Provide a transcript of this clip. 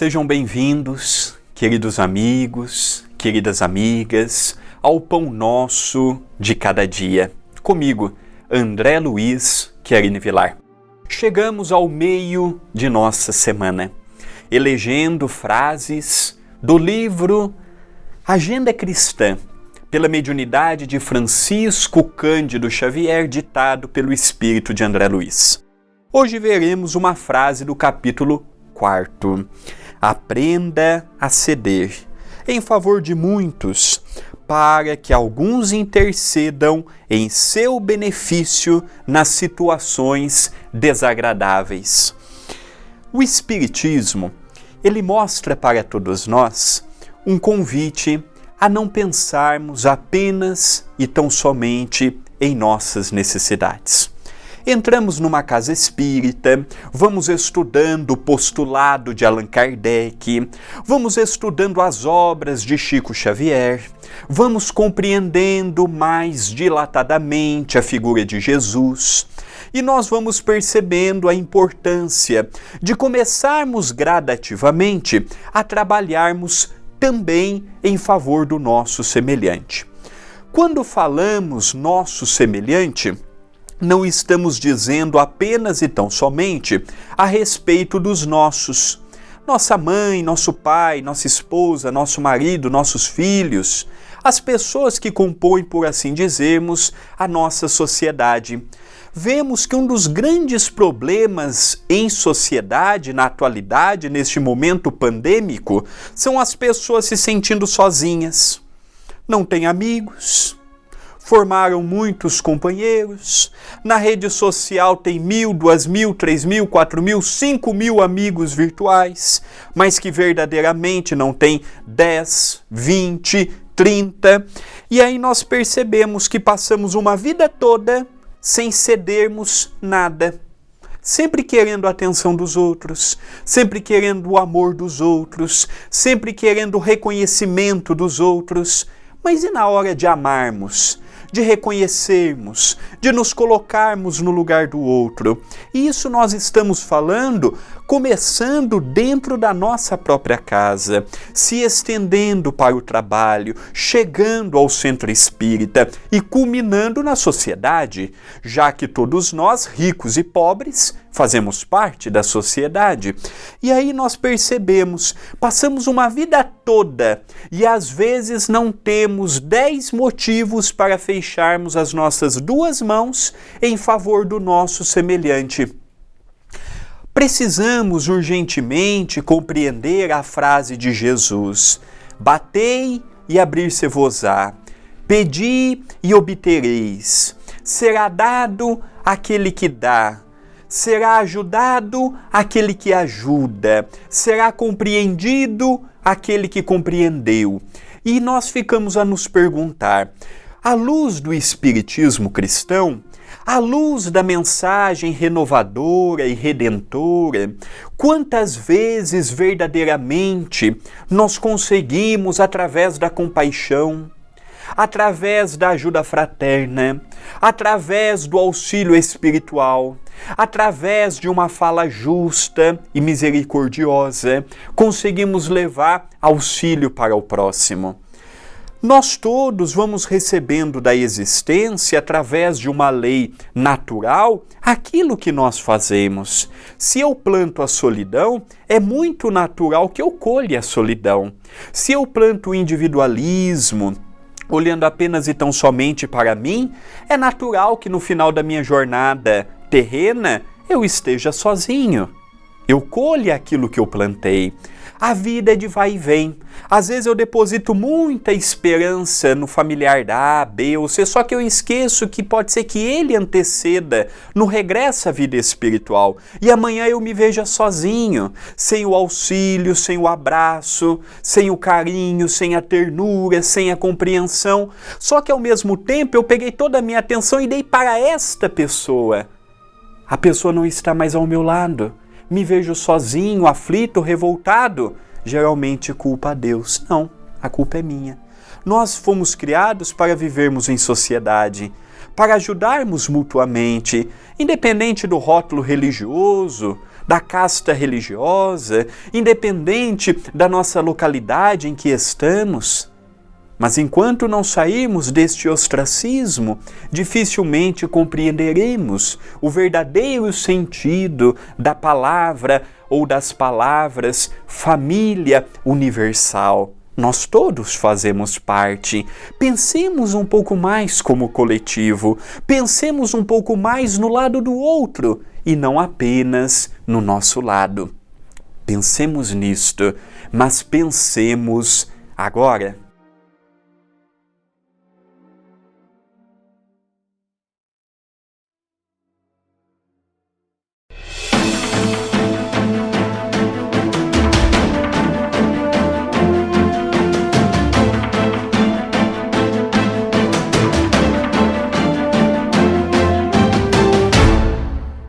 Sejam bem-vindos, queridos amigos, queridas amigas, ao Pão Nosso de Cada Dia. Comigo, André Luiz Querini Vilar. Chegamos ao meio de nossa semana, elegendo frases do livro Agenda Cristã, pela mediunidade de Francisco Cândido Xavier, ditado pelo espírito de André Luiz. Hoje veremos uma frase do capítulo 4. Aprenda a ceder em favor de muitos, para que alguns intercedam em seu benefício nas situações desagradáveis. O Espiritismo, ele mostra para todos nós um convite a não pensarmos apenas e tão somente em nossas necessidades. Entramos numa casa espírita, vamos estudando o postulado de Allan Kardec, vamos estudando as obras de Chico Xavier, vamos compreendendo mais dilatadamente a figura de Jesus e nós vamos percebendo a importância de começarmos gradativamente a trabalharmos também em favor do nosso semelhante. Quando falamos nosso semelhante, não estamos dizendo apenas e tão somente a respeito dos nossos. Nossa mãe, nosso pai, nossa esposa, nosso marido, nossos filhos, as pessoas que compõem, por assim dizermos, a nossa sociedade. Vemos que um dos grandes problemas em sociedade, na atualidade, neste momento pandêmico, são as pessoas se sentindo sozinhas. Não têm amigos, formaram muitos companheiros. Na rede social tem mil, duas mil, três mil, quatro mil, cinco mil amigos virtuais, mas que verdadeiramente não tem dez, vinte, trinta. E aí nós percebemos que passamos uma vida toda sem cedermos nada sempre querendo a atenção dos outros, sempre querendo o amor dos outros, sempre querendo o reconhecimento dos outros. Mas e na hora de amarmos? De reconhecermos, de nos colocarmos no lugar do outro. E isso nós estamos falando começando dentro da nossa própria casa, se estendendo para o trabalho, chegando ao centro espírita e culminando na sociedade, já que todos nós, ricos e pobres, fazemos parte da sociedade. E aí nós percebemos, passamos uma vida toda e às vezes não temos dez motivos para fecharmos as nossas duas mãos em favor do nosso semelhante. Precisamos urgentemente compreender a frase de Jesus: Batei e abrir-se-vos-á, pedi e obtereis, será dado aquele que dá, será ajudado aquele que ajuda, será compreendido aquele que compreendeu. E nós ficamos a nos perguntar: à luz do Espiritismo cristão, à luz da mensagem renovadora e redentora, quantas vezes verdadeiramente nós conseguimos, através da compaixão, através da ajuda fraterna, através do auxílio espiritual, através de uma fala justa e misericordiosa, conseguimos levar auxílio para o próximo. Nós todos vamos recebendo da existência, através de uma lei natural, aquilo que nós fazemos. Se eu planto a solidão, é muito natural que eu colha a solidão. Se eu planto o individualismo, olhando apenas e tão somente para mim, é natural que no final da minha jornada terrena eu esteja sozinho. Eu colho aquilo que eu plantei. A vida é de vai e vem. Às vezes eu deposito muita esperança no familiar da A, B ou C, só que eu esqueço que pode ser que ele anteceda no regresso à vida espiritual. E amanhã eu me veja sozinho, sem o auxílio, sem o abraço, sem o carinho, sem a ternura, sem a compreensão. Só que ao mesmo tempo eu peguei toda a minha atenção e dei para esta pessoa. A pessoa não está mais ao meu lado me vejo sozinho, aflito, revoltado, geralmente culpa a Deus. Não, a culpa é minha. Nós fomos criados para vivermos em sociedade, para ajudarmos mutuamente, independente do rótulo religioso, da casta religiosa, independente da nossa localidade em que estamos. Mas enquanto não sairmos deste ostracismo, dificilmente compreenderemos o verdadeiro sentido da palavra ou das palavras família universal. Nós todos fazemos parte. Pensemos um pouco mais como coletivo, pensemos um pouco mais no lado do outro e não apenas no nosso lado. Pensemos nisto, mas pensemos agora